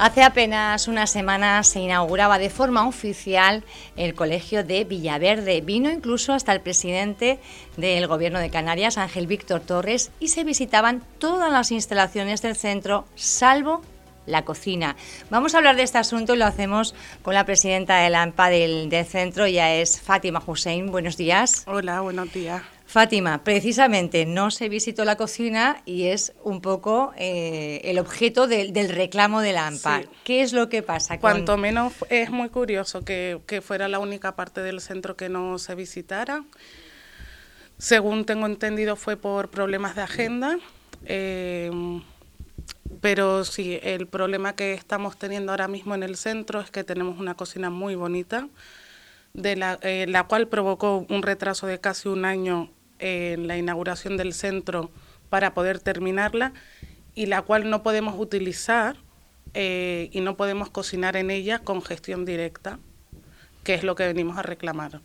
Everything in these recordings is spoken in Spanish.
Hace apenas una semana se inauguraba de forma oficial el colegio de Villaverde. Vino incluso hasta el presidente del Gobierno de Canarias, Ángel Víctor Torres, y se visitaban todas las instalaciones del centro, salvo la cocina. Vamos a hablar de este asunto y lo hacemos con la presidenta de la AMPA del, del centro, ya es Fátima Hussein. Buenos días. Hola, buenos días. Fátima, precisamente no se visitó la cocina y es un poco eh, el objeto del reclamo de la AMPA. ¿Qué es lo que pasa? Cuanto menos es muy curioso que, fuera la única parte del centro que no se visitara. Según tengo entendido fue por problemas de agenda. Eh, pero sí, el problema que estamos teniendo ahora mismo en el centro es que tenemos una cocina muy bonita, de la, eh, la cual provocó un retraso de casi un año en la inauguración del centro para poder terminarla y la cual no podemos utilizar eh, y no podemos cocinar en ella con gestión directa, que es lo que venimos a reclamar.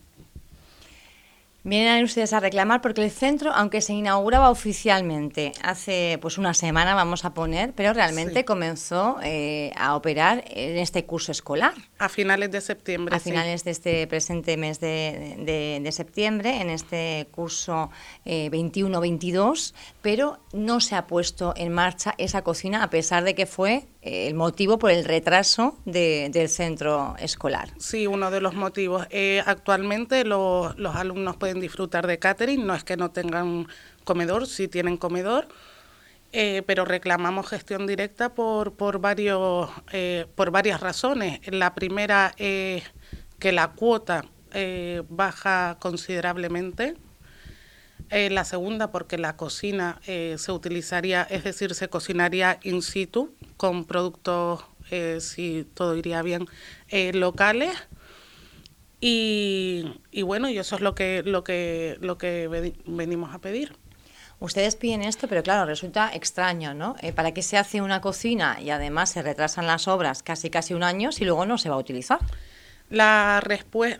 Vienen ustedes a reclamar porque el centro, aunque se inauguraba oficialmente hace pues una semana, vamos a poner, pero realmente comenzó eh, a operar en este curso escolar. A finales de septiembre. A finales de este presente mes de, de, septiembre, en este curso eh, 21-22, pero no se ha puesto en marcha esa cocina a pesar de que fue el motivo por el retraso del centro escolar. Sí, uno de los motivos. Eh, actualmente los alumnos pueden disfrutar de catering, no es que no tengan comedor, sí tienen comedor, eh, pero reclamamos gestión directa por, por, varios, eh, por varias razones. La primera es que la cuota baja considerablemente la segunda, porque la cocina se utilizaría, es decir, se cocinaría in situ con productos, eh, si todo iría bien, locales. Y, bueno, y eso es lo que, lo que, lo que venimos a pedir. Ustedes piden esto, pero claro, resulta extraño, ¿no? ¿Para qué se hace una cocina y además se retrasan las obras casi casi un año si luego no se va a utilizar? La,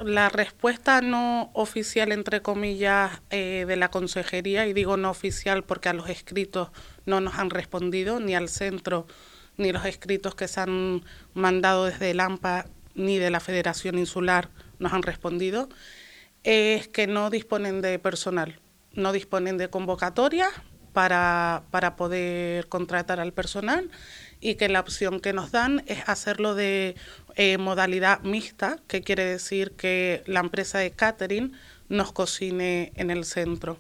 la respuesta no oficial, entre comillas, eh, de la consejería, y digo no oficial porque a los escritos no nos han respondido, ni al centro, ni los escritos que se han mandado desde el AMPA, ni de la Federación Insular nos han respondido, es que no disponen de personal, no disponen de convocatoria para, para poder contratar al personal y que la opción que nos dan es hacerlo de eh, modalidad mixta, que quiere decir que la empresa de catering nos cocine en el centro.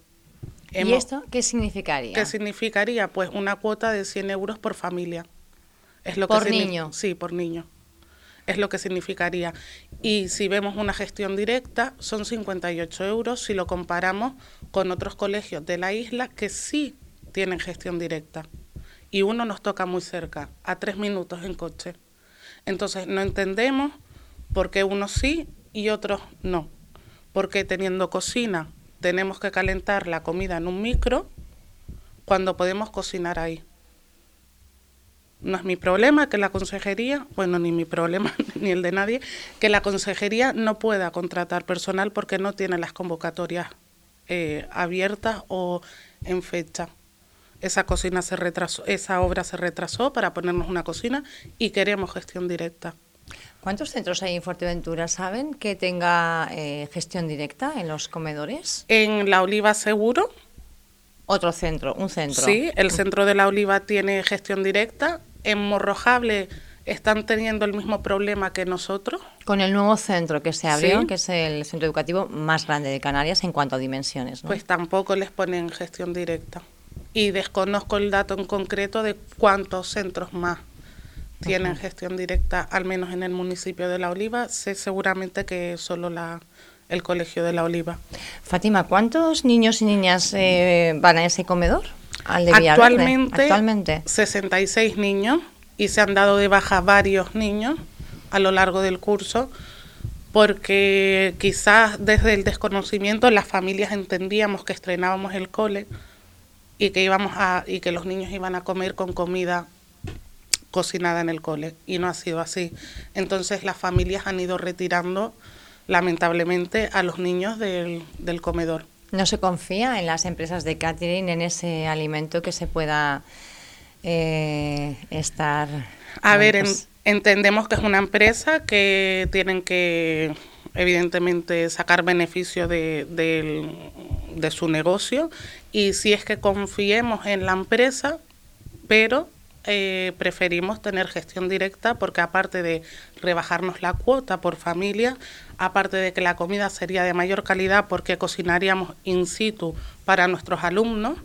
¿Y esto qué significaría? ¿Qué significaría? Pues una cuota de 100 euros por familia. Es lo ¿Por niño? Sí, por niño. Es lo que significaría. Y si vemos una gestión directa, son 58 euros si lo comparamos con otros colegios de la isla que sí tienen gestión directa. Y uno nos toca muy cerca, a tres minutos en coche. Entonces no entendemos por qué unos sí y otros no. Porque teniendo cocina tenemos que calentar la comida en un micro cuando podemos cocinar ahí. No es mi problema que la consejería, bueno, ni mi problema ni el de nadie, que la consejería no pueda contratar personal porque no tiene las convocatorias eh, abiertas o en fecha esa cocina se retrasó, esa obra se retrasó para ponernos una cocina y queremos gestión directa. ¿Cuántos centros hay en Fuerteventura? ¿Saben que tenga eh, gestión directa en los comedores? En La Oliva seguro. Otro centro, un centro. Sí, el centro de La Oliva tiene gestión directa. En Morrojable están teniendo el mismo problema que nosotros. Con el nuevo centro que se abrió, que es el centro educativo más grande de Canarias en cuanto a dimensiones. Pues tampoco les ponen gestión directa y desconozco el dato en concreto de cuántos centros más tienen gestión directa, al menos en el municipio de La Oliva. Sé seguramente que solo la, el Colegio de La Oliva. Fátima, ¿cuántos niños y niñas eh, van a ese comedor? Al actualmente, actualmente, 66 niños y se han dado de baja varios niños a lo largo del curso porque quizás desde el desconocimiento las familias entendíamos que estrenábamos el cole y que íbamos a y que los niños iban a comer con comida cocinada en el cole y no ha sido así. Entonces las familias han ido retirando lamentablemente a los niños del, del comedor. ¿No se confía en las empresas de catering en ese alimento que se pueda eh, estar... A ver, pues entendemos que es una empresa que tienen que evidentemente sacar beneficio de, de, su negocio. Y si es que confiemos en la empresa, pero eh, preferimos tener gestión directa porque aparte de rebajarnos la cuota por familia, aparte de que la comida sería de mayor calidad porque cocinaríamos in situ para nuestros alumnos,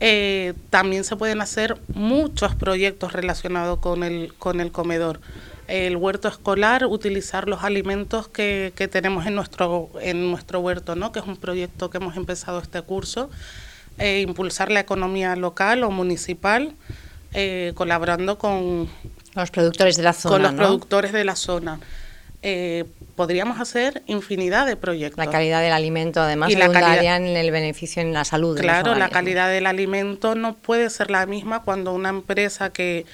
eh, también se pueden hacer muchos proyectos relacionados con el, con el comedor. El huerto escolar, utilizar los alimentos que, que tenemos en nuestro, en nuestro huerto, ¿no? que es un proyecto que hemos empezado este curso, eh, impulsar la economía local o municipal, eh, colaborando con los productores de la zona. Con los productores de la zona. Eh, podríamos hacer infinidad de proyectos. La calidad del alimento, además, y la en el beneficio en la salud. Claro, la calidad del alimento no puede ser la misma cuando una empresa que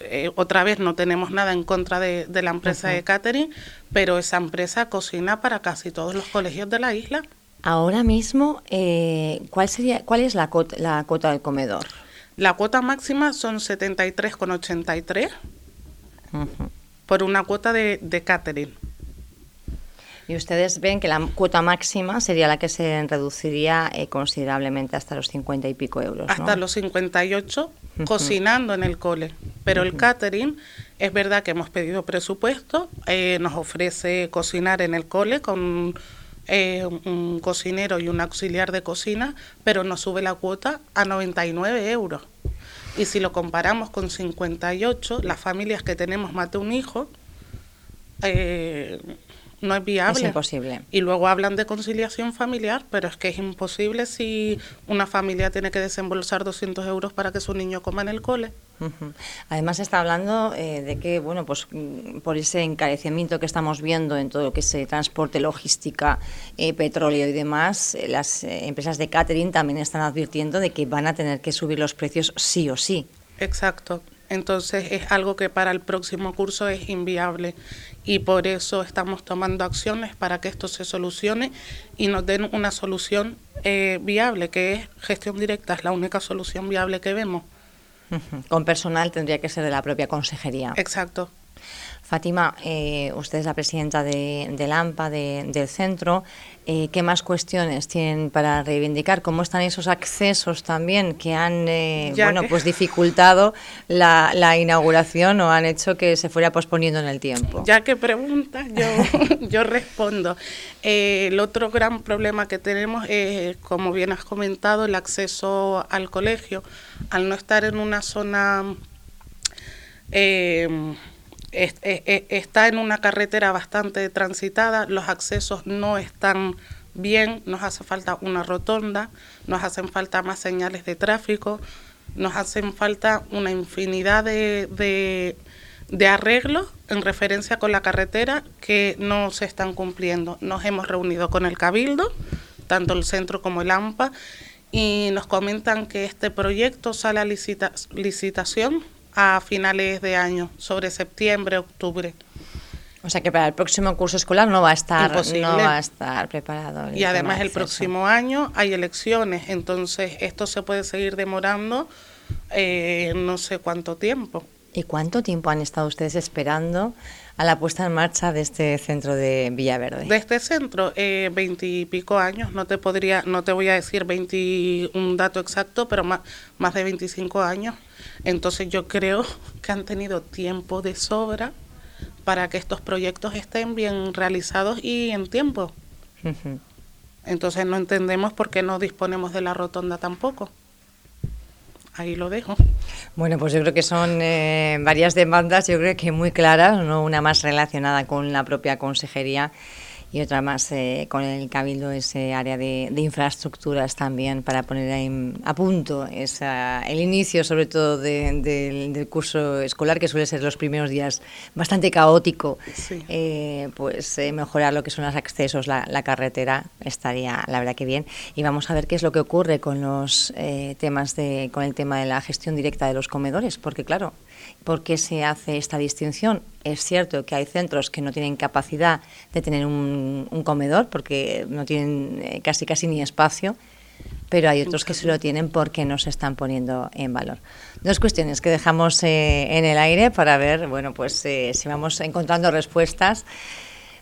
eh, otra vez no tenemos nada en contra de, la empresa de catering, pero esa empresa cocina para casi todos los colegios de la isla. Ahora mismo, eh, ¿cuál sería, cuál es la cuota, la cuota del comedor? La cuota máxima son 73,83 por una cuota de, de catering. Y ustedes ven que la cuota máxima sería la que se reduciría eh, considerablemente hasta los 50 y pico euros. Hasta los 58 cocinando en el cole. Pero el catering, es verdad que hemos pedido presupuesto, eh, nos ofrece cocinar en el cole con eh, un cocinero y un auxiliar de cocina, pero nos sube la cuota a 99 euros. Y si lo comparamos con 58, las familias que tenemos más de un hijo, eh, no es viable. Es imposible. Y luego hablan de conciliación familiar, pero es que es imposible si una familia tiene que desembolsar 200 euros para que su niño coma en el cole. Además está hablando eh, de que, bueno, pues mm, por ese encarecimiento que estamos viendo en todo lo que es eh, transporte, logística, petróleo y demás, las empresas de catering también están advirtiendo de que van a tener que subir los precios sí o sí. Exacto. Entonces es algo que para el próximo curso es inviable y por eso estamos tomando acciones para que esto se solucione y nos den una solución eh, viable, que es gestión directa, es la única solución viable que vemos. Con personal tendría que ser de la propia consejería. Exacto. Fátima, eh, usted es la presidenta de, del AMPA, del centro. Eh, ¿Qué más cuestiones tienen para reivindicar? ¿Cómo están esos accesos también que han eh, bueno, pues dificultado la, la, inauguración o han hecho que se fuera posponiendo en el tiempo? Ya que preguntas, yo, yo respondo. el otro gran problema que tenemos es, como bien has comentado, el acceso al colegio. Al no estar en una zona está en una carretera bastante transitada, los accesos no están bien, nos hace falta una rotonda, nos hacen falta más señales de tráfico, nos hacen falta una infinidad de, de, arreglos en referencia con la carretera que no se están cumpliendo. Nos hemos reunido con el Cabildo, tanto el centro como el AMPA, y nos comentan que este proyecto sale a licitación a finales de año, sobre septiembre, octubre. O sea que para el próximo curso escolar no va a estar, no va a estar preparado. Y además el próximo año hay elecciones, entonces esto se puede seguir demorando eh, no sé cuánto tiempo. ¿Y cuánto tiempo han estado ustedes esperando a la puesta en marcha de este centro de Villaverde? De este centro, eh, veintipico años, no te podría, no te voy a decir 20, un dato exacto, pero más, más de 25 años. Entonces yo creo que han tenido tiempo de sobra para que estos proyectos estén bien realizados y en tiempo. Entonces no entendemos por qué no disponemos de la rotonda tampoco ahí lo dejo. Bueno, pues yo creo que son eh, varias demandas, yo creo que muy claras, no una más relacionada con la propia consejería y otra más eh, con el Cabildo, ese área de, infraestructuras también para poner a punto esa, el inicio, sobre todo, del curso escolar, que suele ser los primeros días bastante caótico. Eh, pues eh, mejorar lo que son los accesos, la, carretera, estaría la verdad que bien. Y vamos a ver qué es lo que ocurre con los temas de, con el tema de la gestión directa de los comedores, porque claro, ¿Por qué se hace esta distinción? Es cierto que hay centros que no tienen capacidad de tener un, comedor porque no tienen eh, casi casi ni espacio, pero hay otros que sí lo tienen porque no se están poniendo en valor. Dos cuestiones que dejamos eh, en el aire para ver, bueno, pues eh, si vamos encontrando respuestas.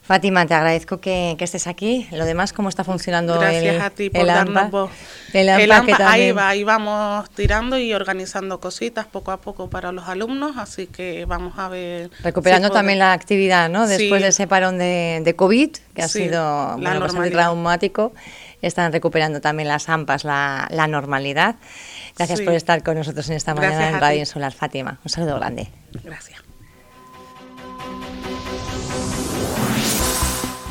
Fátima, te agradezco que, estés aquí. Lo demás, ¿cómo está funcionando Gracias a ti por darnos voz. El AMPA, ahí va, ahí vamos tirando y organizando cositas poco a poco para los alumnos, así que vamos a ver... Recuperando también la actividad, ¿no? Después de ese parón de, COVID, que ha sido bueno, bastante traumático, están recuperando también las AMPAs, la, normalidad. Gracias por estar con nosotros en esta mañana en Radio Insular, Fátima. Un saludo grande. Gracias.